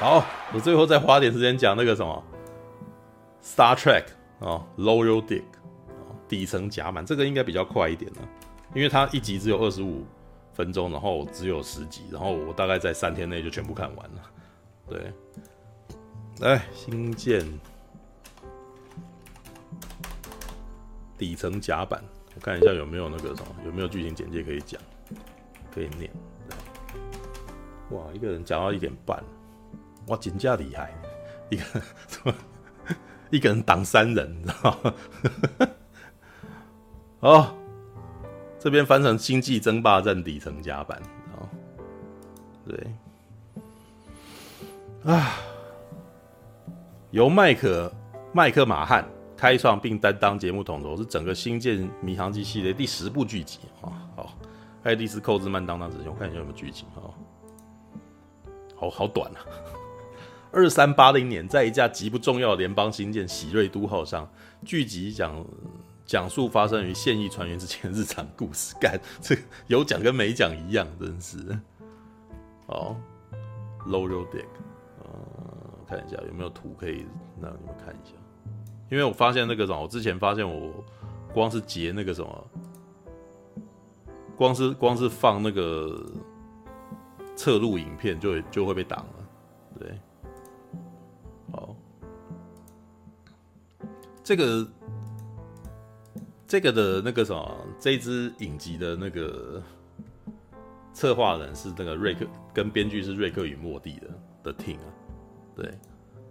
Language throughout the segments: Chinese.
好，我最后再花点时间讲那个什么，Star Trek 啊，Loyal Dick 底层甲板，这个应该比较快一点了，因为它一集只有二十五分钟，然后只有十集，然后我大概在三天内就全部看完了。对，来新建。底层甲板，看一下有没有那个什么，有没有剧情简介可以讲，可以念。哇，一个人讲到一点半。哇，真的厉害！一个一个人挡三人，你知道吗？哦，这边翻成《星际争霸战》底层甲板，哦，对，啊，由麦克麦克马汉开创并担当节目统筹，是整个《星舰迷航记》系列第十部剧集啊。好，爱丽丝·寇兹曼当当执行，我看一下有没有剧情啊。好好短啊。二三八零年，在一架极不重要的联邦星舰“喜瑞都号”上，剧集讲讲述发生于现役船员之间的日常故事。干，这有讲跟没讲一样，真是。哦，Loyal Dick，呃，看一下有没有图可以让你们看一下。因为我发现那个什么，我之前发现我光是截那个什么，光是光是放那个侧录影片就就会被挡了，对。好，这个这个的那个什么，这一支影集的那个策划人是那个瑞克，跟编剧是瑞克与莫蒂的的 team 啊。对，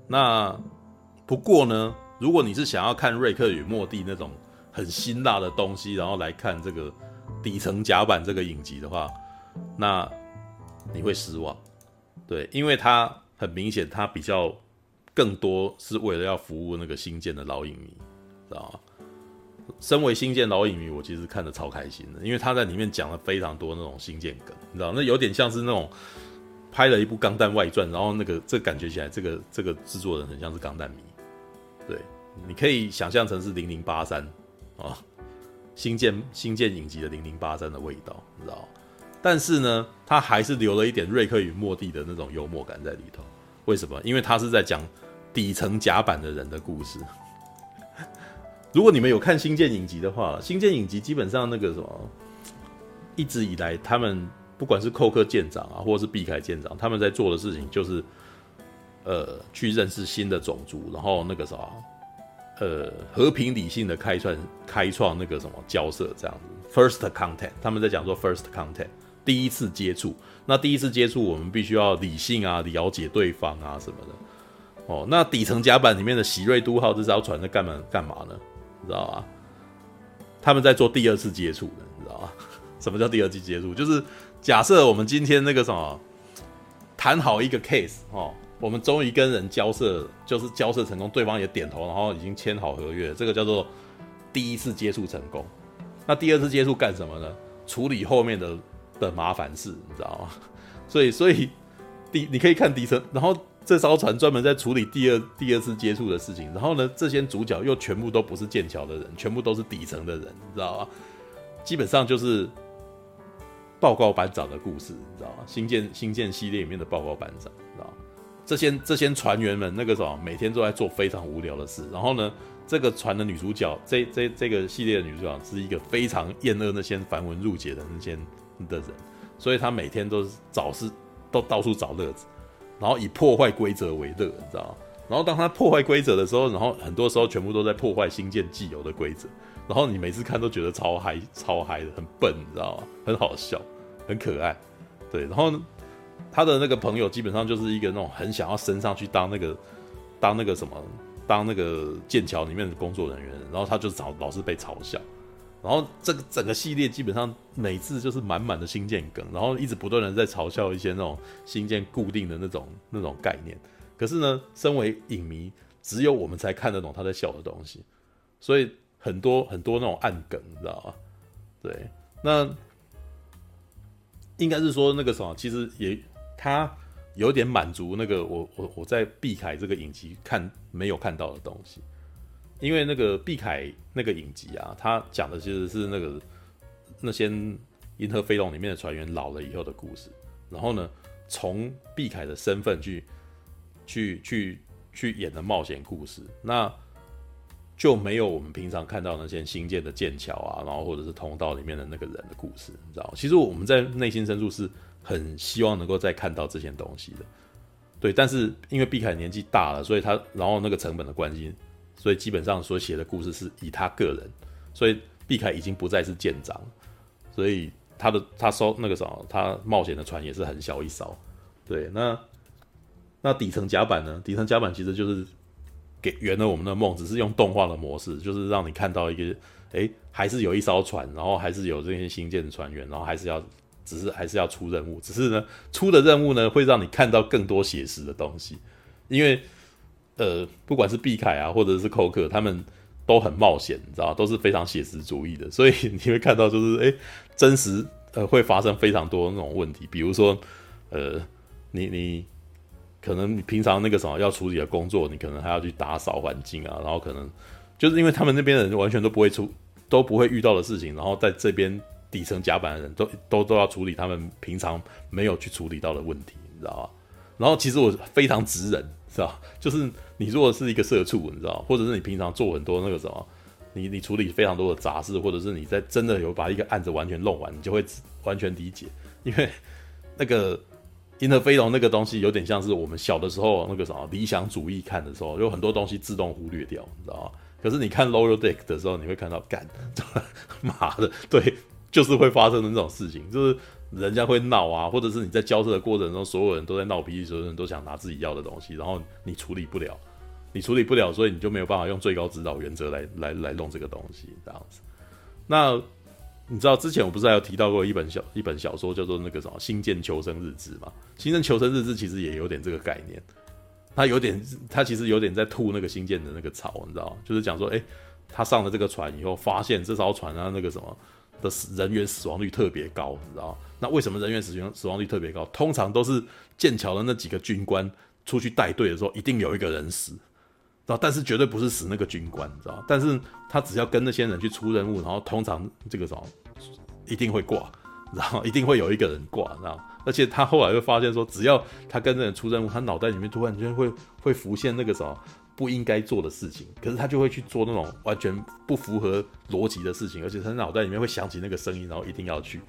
那不过呢，如果你是想要看瑞克与莫蒂那种很辛辣的东西，然后来看这个底层甲板这个影集的话，那你会失望。对，因为它很明显，它比较。更多是为了要服务那个新建的老影迷，知道吗？身为新建老影迷，我其实看得超开心的，因为他在里面讲了非常多那种新建梗，你知道，那有点像是那种拍了一部《钢弹外传》，然后那个这感觉起来，这个这个制作人很像是钢弹迷。对，你可以想象成是零零八三啊，新建新建影集的零零八三的味道，你知道。但是呢，他还是留了一点瑞克与莫蒂的那种幽默感在里头。为什么？因为他是在讲。底层甲板的人的故事。如果你们有看《新建影集》的话，《新建影集》基本上那个什么，一直以来他们不管是寇克舰长啊，或者是毕凯舰长，他们在做的事情就是，呃，去认识新的种族，然后那个啥，呃，和平理性的开创开创那个什么交涉这样子。First contact，他们在讲说 First contact，第一次接触。那第一次接触，我们必须要理性啊，了解对方啊什么的。哦，那底层甲板里面的喜瑞都号这艘船在干嘛干嘛呢？你知道吗？他们在做第二次接触的，你知道吗？什么叫第二次接触？就是假设我们今天那个什么谈好一个 case 哦，我们终于跟人交涉，就是交涉成功，对方也点头，然后已经签好合约，这个叫做第一次接触成功。那第二次接触干什么呢？处理后面的的麻烦事，你知道吗？所以，所以底你可以看底层，然后。这艘船专门在处理第二第二次接触的事情，然后呢，这些主角又全部都不是剑桥的人，全部都是底层的人，你知道吗？基本上就是报告班长的故事，你知道吗？新建新建系列里面的报告班长，这些这些船员们那个什么，每天都在做非常无聊的事。然后呢，这个船的女主角，这这这个系列的女主角是一个非常厌恶那些繁文缛节的那些的人，所以她每天都是找事，都到处找乐子。然后以破坏规则为乐，你知道吗？然后当他破坏规则的时候，然后很多时候全部都在破坏新建既有的规则。然后你每次看都觉得超嗨、超嗨的，很笨，你知道吗？很好笑，很可爱。对，然后呢他的那个朋友基本上就是一个那种很想要升上去当那个当那个什么，当那个剑桥里面的工作人员，然后他就找老是被嘲笑。然后这个整个系列基本上每次就是满满的星舰梗，然后一直不断的在嘲笑一些那种星舰固定的那种那种概念。可是呢，身为影迷，只有我们才看得懂他在笑的东西，所以很多很多那种暗梗，你知道吗？对，那应该是说那个什么，其实也他有点满足那个我我我在碧凯这个影集看没有看到的东西。因为那个碧凯那个影集啊，他讲的其实是那个那些银河飞龙里面的船员老了以后的故事，然后呢，从碧凯的身份去去去去演的冒险故事，那就没有我们平常看到那些新建的剑桥啊，然后或者是通道里面的那个人的故事，你知道？其实我们在内心深处是很希望能够再看到这些东西的，对。但是因为毕凯年纪大了，所以他然后那个成本的关系，所以基本上所写的故事是以他个人，所以毕凯已经不再是舰长，所以他的他收那个什么，他冒险的船也是很小一艘，对。那那底层甲板呢？底层甲板其实就是。给圆了我们的梦，只是用动画的模式，就是让你看到一个，哎、还是有一艘船，然后还是有这些新建的船员，然后还是要，只是还是要出任务，只是呢，出的任务呢会让你看到更多写实的东西，因为，呃，不管是毕凯啊，或者是寇克，他们都很冒险，你知道，都是非常写实主义的，所以你会看到就是，哎、真实呃会发生非常多那种问题，比如说，呃，你你。可能你平常那个什么要处理的工作，你可能还要去打扫环境啊，然后可能就是因为他们那边的人完全都不会出，都不会遇到的事情，然后在这边底层甲板的人都都都要处理他们平常没有去处理到的问题，你知道吧？然后其实我非常直人，是吧？就是你如果是一个社畜，你知道，或者是你平常做很多那个什么，你你处理非常多的杂事，或者是你在真的有把一个案子完全弄完，你就会完全理解，因为那个。银河飞龙那个东西有点像是我们小的时候那个什么理想主义看的时候，有很多东西自动忽略掉，你知道吗？可是你看 Lower Deck 的时候，你会看到，干，妈的，对，就是会发生的那种事情，就是人家会闹啊，或者是你在交涉的过程中，所有人都在闹脾气，所有人都想拿自己要的东西，然后你处理不了，你处理不了，所以你就没有办法用最高指导原则来来来弄这个东西，这样子。那。你知道之前我不是还有提到过一本小一本小说叫做那个什么《星舰求生日志》吗？《星舰求生日志》其实也有点这个概念，他有点他其实有点在吐那个星舰的那个槽，你知道？就是讲说，哎、他上了这个船以后，发现这艘船啊那个什么的人员死亡率特别高，你知道？那为什么人员死亡死亡率特别高？通常都是剑桥的那几个军官出去带队的时候，一定有一个人死。但是绝对不是死那个军官，你知道？但是他只要跟那些人去出任务，然后通常这个什么一定会挂，然后一定会有一个人挂，知道？而且他后来会发现说，只要他跟那人出任务，他脑袋里面突然间会会浮现那个什么不应该做的事情，可是他就会去做那种完全不符合逻辑的事情，而且他脑袋里面会响起那个声音，然后一定要去。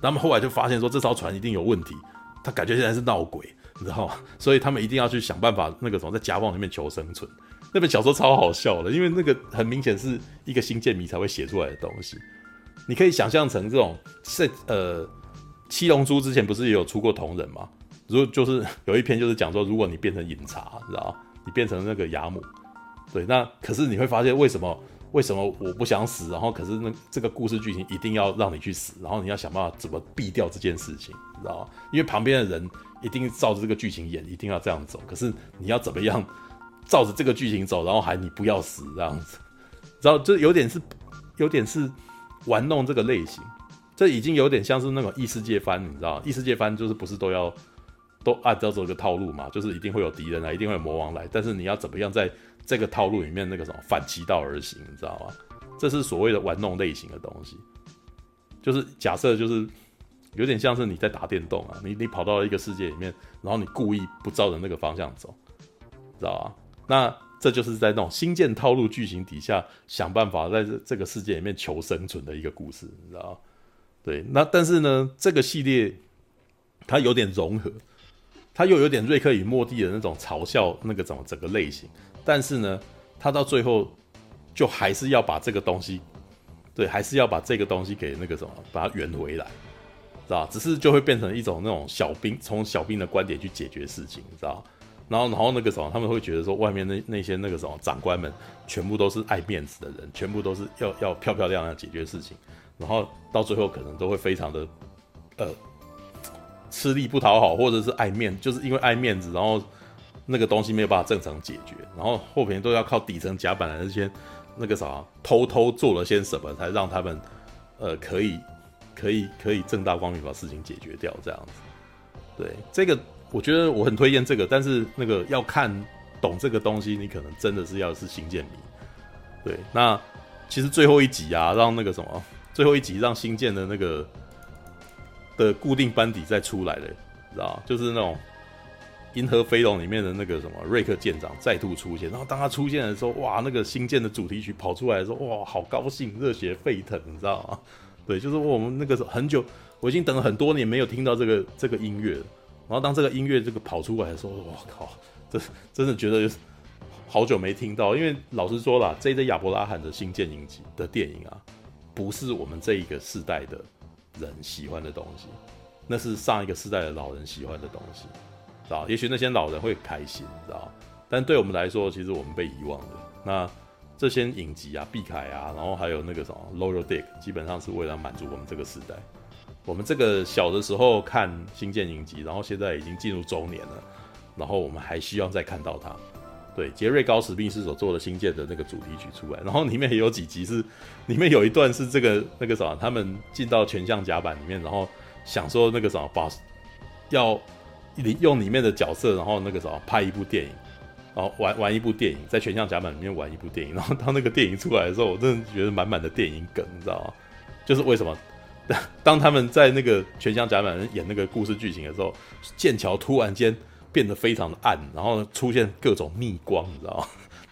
他们后来就发现说，这艘船一定有问题，他感觉现在是闹鬼，你知道吗？所以他们一定要去想办法，那个什么在夹缝里面求生存。那本小说超好笑的，因为那个很明显是一个星舰迷才会写出来的东西。你可以想象成这种，是呃，七龙珠之前不是也有出过同人吗？如果就是有一篇就是讲说，如果你变成饮茶，你知道吗？你变成那个亚姆，对，那可是你会发现为什么为什么我不想死，然后可是那这个故事剧情一定要让你去死，然后你要想办法怎么避掉这件事情，你知道吗？因为旁边的人一定照着这个剧情演，一定要这样走，可是你要怎么样？照着这个剧情走，然后还你不要死这样子，然后这有点是，有点是玩弄这个类型，这已经有点像是那种异世界番，你知道异世界番就是不是都要都按照这个套路嘛？就是一定会有敌人来，一定会有魔王来，但是你要怎么样在这个套路里面那个什么反其道而行，你知道吗？这是所谓的玩弄类型的东西，就是假设就是有点像是你在打电动啊，你你跑到了一个世界里面，然后你故意不照着那个方向走，知道吧？那这就是在那种新建套路剧情底下想办法在这这个世界里面求生存的一个故事，你知道？对，那但是呢，这个系列它有点融合，他又有点瑞克与莫蒂的那种嘲笑那个怎么整个类型，但是呢，他到最后就还是要把这个东西，对，还是要把这个东西给那个什么，把它圆回来，知道？只是就会变成一种那种小兵从小兵的观点去解决事情，知道？然后，然后那个什么，他们会觉得说，外面那那些那个什么长官们，全部都是爱面子的人，全部都是要要漂漂亮亮解决事情，然后到最后可能都会非常的，呃，吃力不讨好，或者是爱面，就是因为爱面子，然后那个东西没有办法正常解决，然后后边都要靠底层甲板的那些那个啥，偷偷做了些什么，才让他们呃可以可以可以正大光明把事情解决掉，这样子，对这个。我觉得我很推荐这个，但是那个要看懂这个东西，你可能真的是要是星舰迷，对，那其实最后一集啊，让那个什么，最后一集让新建的那个的固定班底再出来了，知道就是那种。《银河飞龙》里面的那个什么瑞克舰长再度出现，然后当他出现的时候，哇，那个新舰的主题曲跑出来的时候，哇，好高兴，热血沸腾，你知道吗？对，就是我们那个时候很久，我已经等了很多年没有听到这个这个音乐了。然后当这个音乐这个跑出来的时候，哇靠，这 真的觉得好久没听到。因为老实说啦，J.J. 亚伯拉罕的《新舰影集》的电影啊，不是我们这一个世代的人喜欢的东西，那是上一个世代的老人喜欢的东西。知道，也许那些老人会开心，知道，但对我们来说，其实我们被遗忘了。那这些影集啊，毕凯啊，然后还有那个什么《Loyal Dick》，基本上是为了满足我们这个时代。我们这个小的时候看《星舰影集》，然后现在已经进入中年了，然后我们还需要再看到它。对，杰瑞高史密斯所做的《新建》的那个主题曲出来，然后里面也有几集是，里面有一段是这个那个什么，他们进到全像甲板里面，然后想说那个什么，把要。里用里面的角色，然后那个什么拍一部电影，然后玩玩一部电影，在全像甲板里面玩一部电影，然后当那个电影出来的时候，我真的觉得满满的电影梗，你知道吗？就是为什么当他们在那个全像甲板演那个故事剧情的时候，剑桥突然间变得非常的暗，然后出现各种逆光，你知道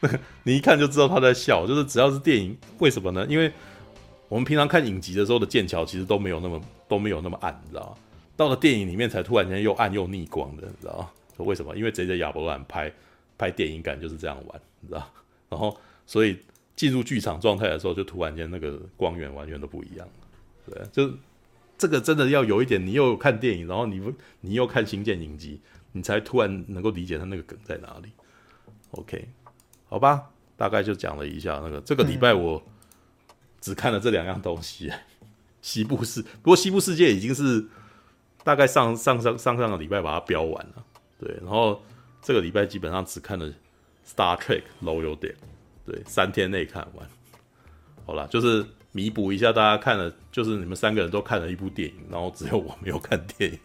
吗？你一看就知道他在笑，就是只要是电影，为什么呢？因为我们平常看影集的时候的剑桥其实都没有那么都没有那么暗，你知道吗？到了电影里面才突然间又暗又逆光的，你知道吗？为什么？因为 J.J. 亚伯兰拍拍电影感就是这样玩，你知道？然后所以进入剧场状态的时候，就突然间那个光源完全都不一样。对，就这个真的要有一点，你又看电影，然后你你又看《新建影集》，你才突然能够理解他那个梗在哪里。OK，好吧，大概就讲了一下那个这个礼拜我只看了这两样东西，嗯、西部世，不过西部世界已经是。大概上上上上上个礼拜把它标完了，对，然后这个礼拜基本上只看了《Star Trek Loyal Deck》，对，三天内看完。好了，就是弥补一下大家看了，就是你们三个人都看了一部电影，然后只有我没有看电影。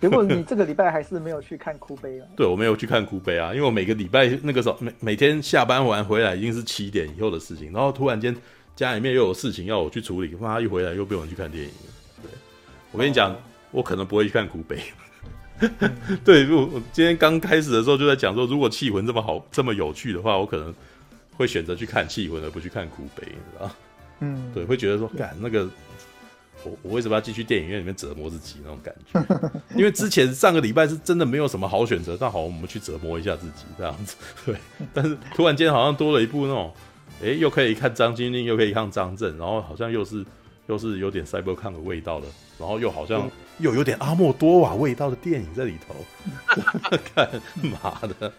结果你这个礼拜还是没有去看哭悲啊？对，我没有去看哭悲啊，因为我每个礼拜那个时候每每天下班完回来已经是七点以后的事情，然后突然间家里面又有事情要我去处理，妈一回来又被我去看电影。对，我跟你讲。哦我可能不会去看哭悲，对，如果我今天刚开始的时候就在讲说，如果气魂这么好、这么有趣的话，我可能会选择去看气魂，而不去看哭悲，你知道？嗯，对，会觉得说，干那个，我我为什么要继续电影院里面折磨自己那种感觉？因为之前上个礼拜是真的没有什么好选择，那好，我们去折磨一下自己这样子，对。但是突然间好像多了一部那种，哎，又可以看张钧甯，又可以看张震，然后好像又是又是有点 Cyberpunk 的味道的，然后又好像。嗯又有点阿莫多瓦味道的电影在里头，干嘛的？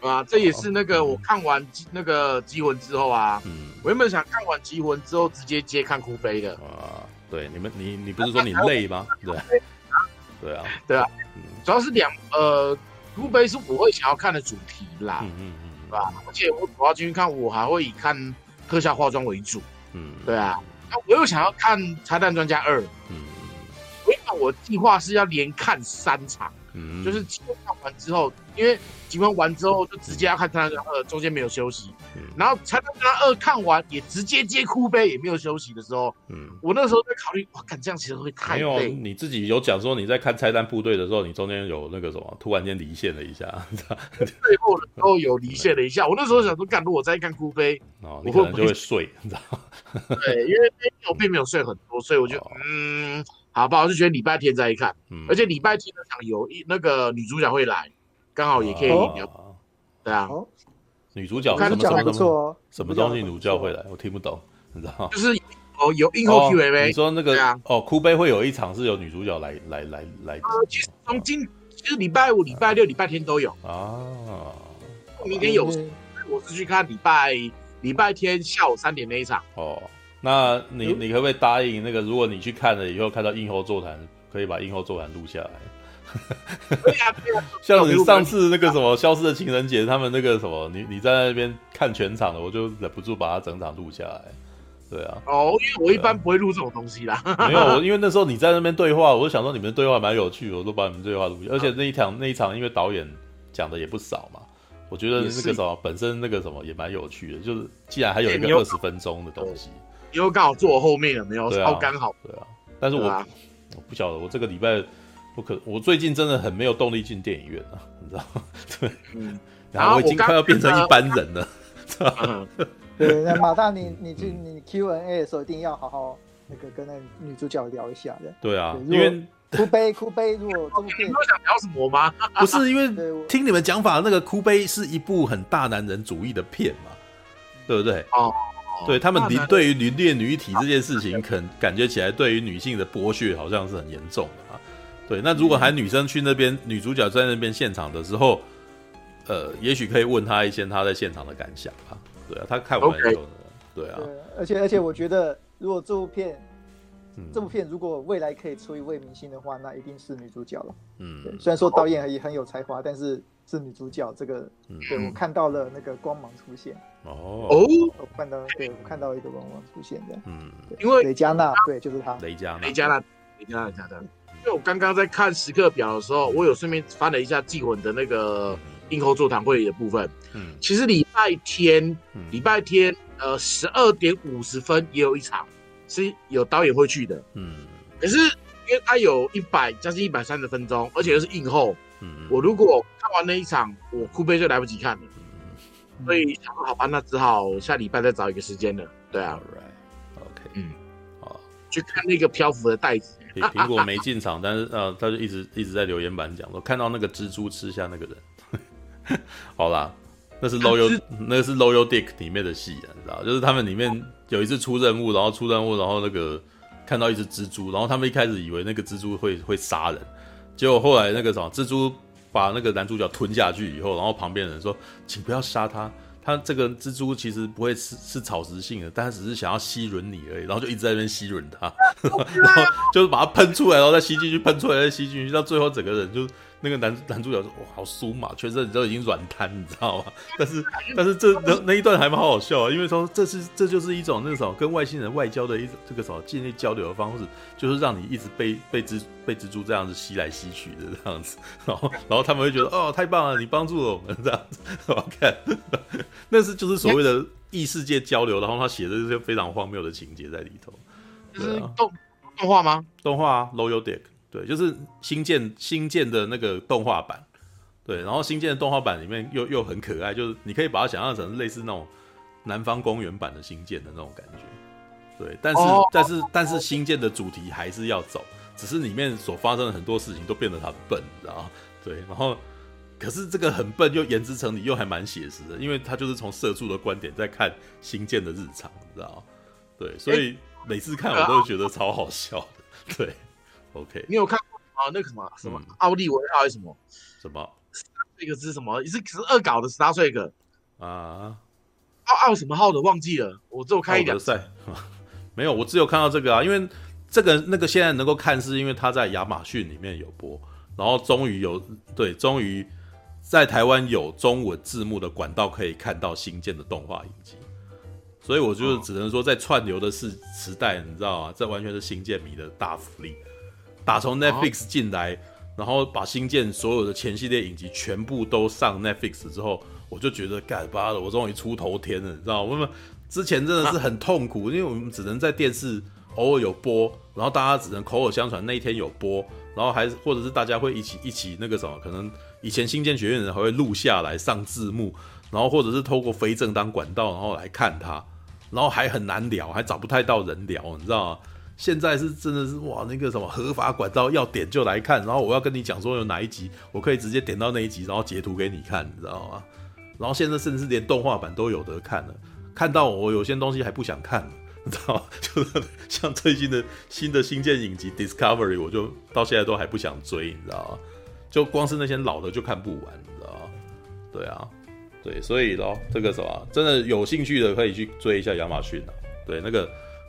啊，这也是那个我看完那个《缉魂》之后啊，嗯，我原本想看完《缉魂》之后直接接看哭悲的啊。对，你们你你不是说你累吗？对，对啊，对啊，主要是两呃，哭悲是我会想要看的主题啦，嗯嗯嗯，对吧？而且我主要进去看，我还会以看特效化妆为主，嗯，对啊，那我又想要看《拆弹专家二》，嗯。我计划是要连看三场，嗯，就是集魂看完之后，因为集魂完之后就直接要看《拆弹专家二》，中间没有休息，嗯，然后《拆弹专家二》看完也直接接哭悲，也没有休息的时候，嗯，我那时候在考虑，哇，看这样其实会太累。没有，你自己有讲说你在看《拆弹部队》的时候，你中间有那个什么，突然间离线了一下，最后的时候有离线了一下。我那时候想说，干，如果再看哭悲，哦，你可能就会睡，你知道吗？对，因为我并没有睡很多，所以我就嗯。好不好？就觉得礼拜天再一看，嗯，而且礼拜天那场有一那个女主角会来，刚好也可以聊。哦、对啊，女主角什么什么什么什么东西？女主角会来，我听不懂，你知道吗？就是哦，有映后 Q&A、哦。你说那个啊？哦，哭悲会有一场是有女主角来来来来。呃，其实从今其实礼拜五、礼拜六、礼拜天都有啊。明天有，我是去看礼拜礼拜天下午三点那一场哦。那你你可不可以答应那个？如果你去看了以后，看到映后座谈，可以把映后座谈录下来。对呀，对呀。像你 上次那个什么《消失的情人节》，他们那个什么，你你在那边看全场的，我就忍不住把它整场录下来。对啊。哦，因为我一般不会录这种东西啦。没有，我因为那时候你在那边对话，我就想说你们对话蛮有趣，我都把你们对话录下来。而且那一场那一场，因为导演讲的也不少嘛。我觉得那个什么本身那个什么也蛮有趣的，就是既然还有一个二十分钟的东西，因为刚好坐我后面了，没有超刚好。对啊，但是我我不晓得，我这个礼拜不可我最近真的很没有动力进电影院啊，你知道吗？对，嗯，然后我已经快要变成一般人了。对，那马大你你去你 Q&A 的时候一定要好好那个跟那女主角聊一下的。对啊，因为。哭悲哭悲，如果这部片，你们想聊什么吗？不是因为听你们讲法，那个哭悲是一部很大男人主义的片嘛，对不对？哦，对他们凌对于凌虐女体这件事情，肯感觉起来对于女性的剥削好像是很严重的啊。对，那如果还女生去那边，女主角在那边现场的时候，呃，也许可以问她一些她在现场的感想啊。对啊，她看完以后呢，对啊，而且而且我觉得如果这部片。这部片如果未来可以出一位明星的话，那一定是女主角了。嗯，对，虽然说导演也很有才华，但是是女主角这个，嗯、对我看到了那个光芒出现。哦哦，我看到，对我看到一个光芒出现的。嗯，因为雷佳娜，对，就是他。雷佳娜，雷佳娜，雷佳娜，雷佳娜。因为我刚刚在看时刻表的时候，我有顺便翻了一下祭魂的那个映后座谈会的部分。嗯，其实礼拜天，礼拜天，呃，十二点五十分也有一场。是有导演会去的，嗯，可是因为他有一百将近一百三十分钟，而且又是映后，嗯，我如果看完那一场，我哭悲就来不及看了，嗯，所以想说好吧，那只好下礼拜再找一个时间了，对啊，right，OK，嗯，好，去看那个漂浮的袋子，苹果没进场，但是呃，他就一直一直在留言板讲说看到那个蜘蛛吃下那个人，好啦。那是 Loyal，那个是 Loyal Dick 里面的戏啊，你知道，就是他们里面有一次出任务，然后出任务，然后那个看到一只蜘蛛，然后他们一开始以为那个蜘蛛会会杀人，结果后来那个什么蜘蛛把那个男主角吞下去以后，然后旁边人说，请不要杀他，他这个蜘蛛其实不会吃吃草食性的，但他只是想要吸吮你而已，然后就一直在那边吸吮他，然后就是把它喷出来，然后再吸进去，喷出来再吸进去，到最后整个人就。那个男男主角说：“哇，好酥嘛，全身都已经软瘫，你知道吗？但是，但是这那那一段还蛮好好笑啊，因为说这是这就是一种那种跟外星人外交的一种这个什么建立交流的方式，就是让你一直被被蜘被蜘蛛这样子吸来吸去的这样子，然后然后他们会觉得哦，太棒了，你帮助了我们这样子，好看那是就是所谓的异世界交流，然后他写的这些非常荒谬的情节在里头，就是动动画吗？动画啊，Loyal Dick。”对，就是新建新建的那个动画版，对，然后新建的动画版里面又又很可爱，就是你可以把它想象成类似那种南方公园版的新建的那种感觉，对，但是、oh. 但是但是新建的主题还是要走，只是里面所发生的很多事情都变得很笨，你知道吗？对，然后可是这个很笨又言之成理又还蛮写实的，因为他就是从社畜的观点在看新建的日常，你知道吗？对，所以每次看我都觉得超好笑的，对。OK，你有看过啊？那个什么什么奥利维奥还是什么什么？这个是什么？是是恶搞的 Star Trek 啊？奥奥什么号的忘记了？我只有看一两赛，没有，我只有看到这个啊。因为这个那个现在能够看，是因为他在亚马逊里面有播，然后终于有对，终于在台湾有中文字幕的管道可以看到新建的动画影集，所以我就只能说，在串流的时时代，你知道吗？这完全是新建迷的大福利。打从 Netflix 进来，然后把新建所有的前系列影集全部都上 Netflix 之后，我就觉得干巴了，我终于出头天了，你知道吗？之前真的是很痛苦，因为我们只能在电视偶尔有播，然后大家只能口耳相传那一天有播，然后还或者是大家会一起一起那个什么，可能以前新建学院的人还会录下来上字幕，然后或者是透过非正当管道然后来看它，然后还很难聊，还找不太到人聊，你知道吗？现在是真的是哇，那个什么合法管道要点就来看，然后我要跟你讲说有哪一集，我可以直接点到那一集，然后截图给你看，你知道吗？然后现在甚至连动画版都有得看了，看到我有些东西还不想看，你知道吗？就是像最近的新的新建影集 Discovery，我就到现在都还不想追，你知道吗？就光是那些老的就看不完，你知道吗？对啊，对，所以咯，这个什么真的有兴趣的可以去追一下亚马逊啊，对那个。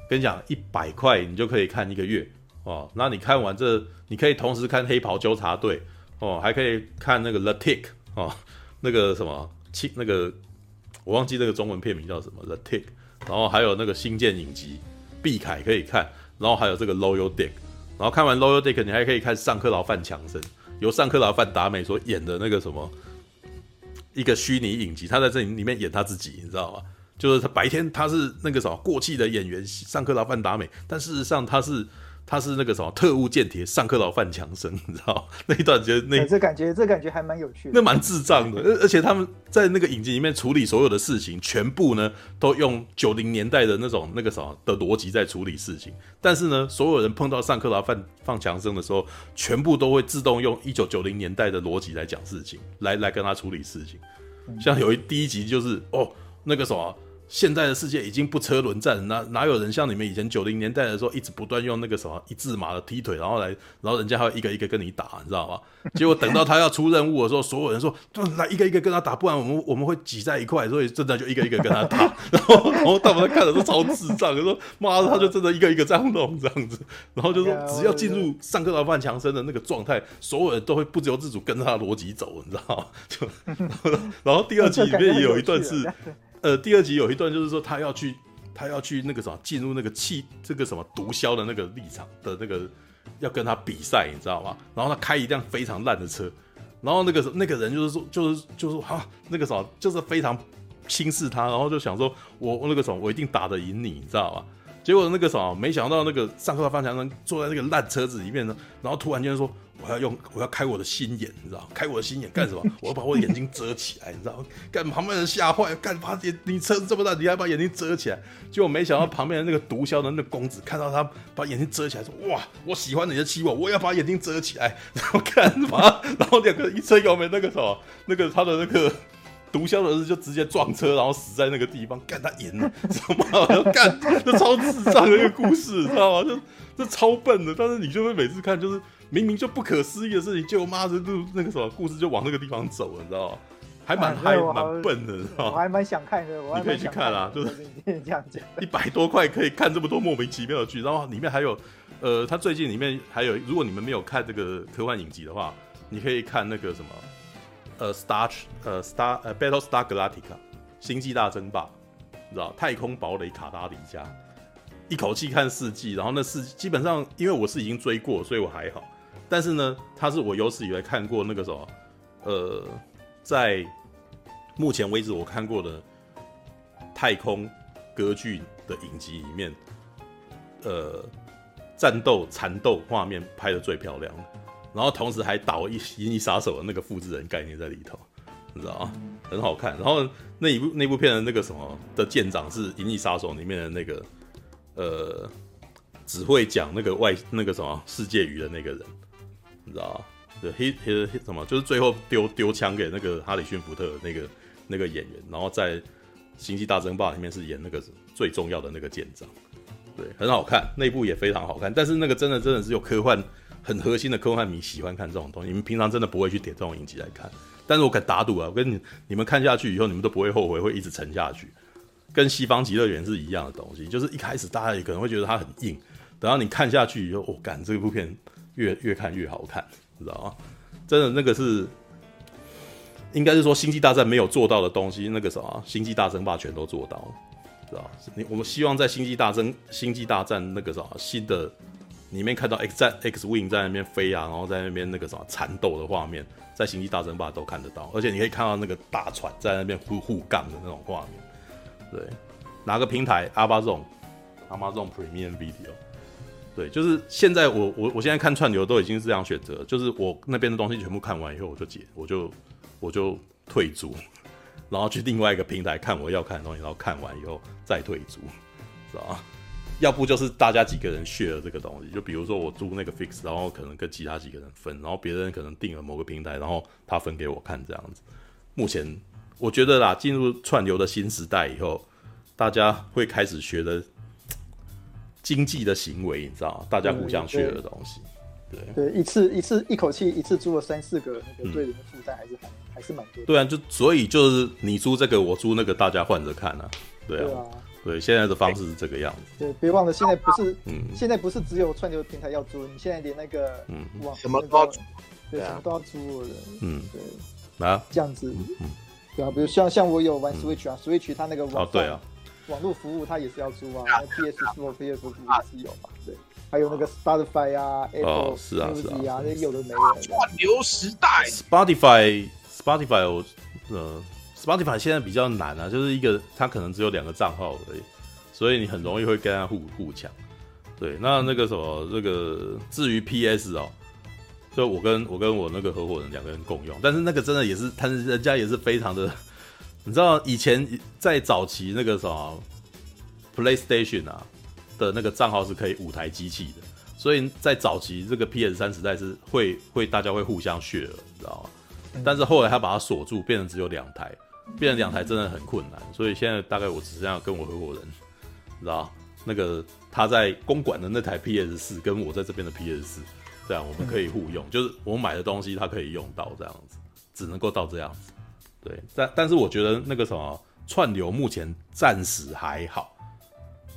跟你讲，一百块你就可以看一个月哦。那你看完这，你可以同时看《黑袍纠察队》哦，还可以看那个《The Tick》哦，那个什么，那个我忘记那个中文片名叫什么，《The Tick》。然后还有那个新建影集《碧凯》可以看，然后还有这个《Loyal Dick》。然后看完《Loyal Dick》，你还可以看上克劳范强森，由上克劳范达美所演的那个什么，一个虚拟影集，他在这里面演他自己，你知道吗？就是他白天他是那个什么过气的演员上课老范达美，但事实上他是。他是那个什么特务间谍，上课老范强生，你知道 那一段觉得那这感觉这感觉还蛮有趣的，那蛮智障的。而而且他们在那个影集里面处理所有的事情，全部呢都用九零年代的那种那个什么的逻辑在处理事情。但是呢，所有人碰到上课老范放强生的时候，全部都会自动用一九九零年代的逻辑来讲事情，来来跟他处理事情。像有一第一集就是哦，那个什么。现在的世界已经不车轮战了，哪哪有人像你们以前九零年代的时候，一直不断用那个什么一字马的踢腿，然后来，然后人家还会一个一个跟你打，你知道吗？结果等到他要出任务的时候，所有人说，来一个一个跟他打，不然我们我们会挤在一块，所以真的就一个一个跟他打。然后然后他们看的都超智障，就说妈的，他就真的一个一个这样弄这样子，然后就说只要进入上课老范强生的那个状态，所有人都会不由自主跟着他的逻辑走，你知道吗？就然后第二集里面也有一段是。呃，第二集有一段就是说，他要去，他要去那个什么，进入那个气，这个什么毒枭的那个立场的那个，要跟他比赛，你知道吗？然后他开一辆非常烂的车，然后那个那个人就是说，就是就是说，哈，那个什么，就是非常轻视他，然后就想说，我那个什么，我一定打得赢你，你知道吗？结果那个什么，没想到那个上课的方强生坐在那个烂车子里面呢，然后突然间说。我要用，我要开我的心眼，你知道？开我的心眼干什么？我要把我的眼睛遮起来，你知道？干旁边人吓坏，干把眼，你车子这么大，你还把眼睛遮起来？结果没想到旁边的那个毒枭的那个公子看到他把眼睛遮起来，说：“哇，我喜欢你的气味，我要把眼睛遮起来。”然后干嘛？然后两个一车油门，那个什么，那个他的那个毒枭的儿子就直接撞车，然后死在那个地方。干他赢了，知道吗？干，这超智障的一个故事，知道吗？就这超笨的，但是你就会每次看就是。明明就不可思议的事情，就妈的就那个什么故事就往那个地方走了，你知道吗？还蛮还蛮笨的，知道吗？我还蛮想看的，你可以去看啊，就是这样讲，一百多块可以看这么多莫名其妙的剧，然后里面还有，呃，他最近里面还有，如果你们没有看这个科幻影集的话，你可以看那个什么，呃，Star，呃，Star，呃，Battlestar Galactica，星际大争霸，你知道太空堡垒卡达里加，一口气看四季，然后那四基本上因为我是已经追过，所以我还好。但是呢，它是我有史以来看过那个什么，呃，在目前为止我看过的太空歌剧的影集里面，呃，战斗缠斗画面拍的最漂亮，然后同时还导一《银翼杀手》的那个复制人概念在里头，你知道吗？很好看。然后那一部那部片的那个什么的舰长是《银翼杀手》里面的那个呃，只会讲那个外那个什么世界语的那个人。你知道对黑黑什么？就是最后丢丢枪给那个哈里逊福特那个那个演员，然后在《星际大争霸》里面是演那个最重要的那个舰长，对，很好看，那部也非常好看。但是那个真的真的是有科幻很核心的科幻迷喜欢看这种东西，你们平常真的不会去点这种影集来看。但是我敢打赌啊，我跟你你们看下去以后，你们都不会后悔，会一直沉下去。跟西方极乐园是一样的东西，就是一开始大家也可能会觉得它很硬，等到你看下去以后，我、哦、干这部片。越越看越好看，知道吗？真的，那个是应该是说《星际大战》没有做到的东西，那个什么《星际大争霸》全都做到了，知道吗？你我们希望在《星际大争》《星际大战》那个什么新的里面看到 X 战 X Wing 在那边飞啊，然后在那边那个什么缠斗的画面，在《星际大争霸》都看得到，而且你可以看到那个大船在那边互互杠的那种画面。对，哪个平台？Amazon，Amazon Premium Video。对，就是现在我我我现在看串流都已经是这样选择，就是我那边的东西全部看完以后我就解，我就我就退租，然后去另外一个平台看我要看的东西，然后看完以后再退租，知道吗？要不就是大家几个人 share 这个东西，就比如说我租那个 fix，然后可能跟其他几个人分，然后别人可能订了某个平台，然后他分给我看这样子。目前我觉得啦，进入串流的新时代以后，大家会开始学的。经济的行为，你知道，大家互相学的东西，对。对，对，一次一次一口气一次租了三四个，那个对人的负担还是还、嗯、还是蛮多。对啊，就所以就是你租这个，我租那个，大家换着看啊。对啊，对，啊。对，现在的方式是这个样子。对，别忘了现在不是，嗯，现在不是只有串流平台要租，你现在连那个嗯。网什么都要租，对，什么都要租的。嗯，对。啊，这样子，嗯，对啊，比如像像我有玩 Switch 啊，Switch 它那个网对啊。网络服务它也是要租啊，那 PS Four、PS Four 也是有嘛，对，还有那个 Spotify 啊，Apple Music 啊，那些有的没有。串流时代，Spotify，Spotify，我呃，Spotify 现在比较难啊，就是一个它可能只有两个账号而已，所以你很容易会跟他互互抢。对，那那个什么，这个至于 PS 哦，就我跟我跟我那个合伙人两个人共用，但是那个真的也是，他人家也是非常的，你知道以前在早期那个什么 PlayStation 啊的那个账号是可以五台机器的。所以在早期这个 PS 三时代是会会大家会互相 share，你知道吗？但是后来他把它锁住，变成只有两台，变成两台真的很困难。所以现在大概我只剩下跟我合伙人，你知道那个他在公馆的那台 PS 四，跟我在这边的 PS 四，这样我们可以互用，就是我买的东西他可以用到这样子，只能够到这样子。对，但但是我觉得那个什么串流目前暂时还好，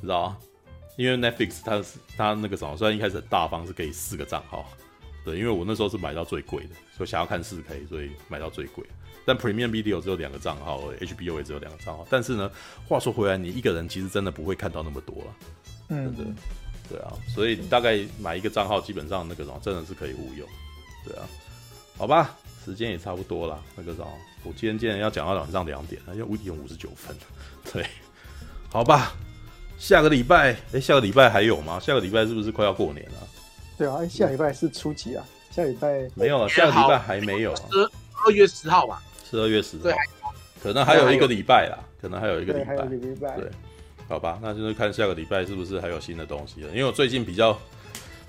你知道吗？因为 Netflix 它是它那个什么，虽然一开始很大方，是可以四个账号，对，因为我那时候是买到最贵的，所以想要看四 K，所以买到最贵。但 Premium Video 只有两个账号，HBO 也只有两个账号。但是呢，话说回来，你一个人其实真的不会看到那么多了，嗯，对，对啊，所以大概买一个账号，基本上那个什么真的是可以无用，对啊，好吧，时间也差不多了，那个什么，我今天竟然要讲到晚上两点，那就五点五十九分，对，好吧。下个礼拜，哎、欸，下个礼拜还有吗？下个礼拜是不是快要过年了？对啊，下礼拜是初几啊？下礼拜没有了，下个礼拜还没有啊。十二月十号吧。十二月十号。对，可能还有一个礼拜啦，可能还有一个礼拜。还有一个礼拜。对，好吧，那就是看下个礼拜是不是还有新的东西了。因为我最近比较。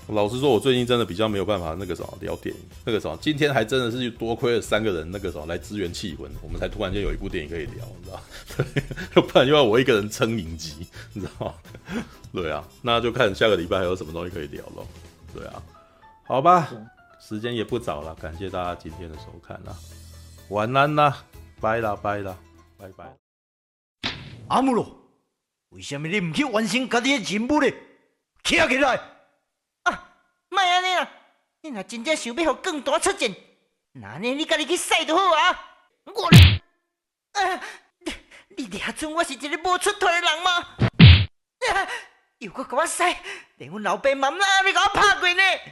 老实说，我最近真的比较没有办法那个什么聊电影，那个什么，今天还真的是多亏了三个人那个什么来支援气氛，我们才突然间有一部电影可以聊，你知道？对，不然又要我一个人撑影集，你知道吗？对啊，那就看下个礼拜还有什么东西可以聊咯。对啊，好吧，时间也不早了，感谢大家今天的收看啦，晚安啦，拜啦拜啦，拜拜。阿姆罗，为什么你唔去完成家己的任务呢？起来！莫安尼啦！你若真正想要互更大出战，那呢你家己去使就好啊！我，啊，你你俩准我是一个无出头的人吗？啊，又搁甲我使，连阮老爸妈妈你甲我拍过呢！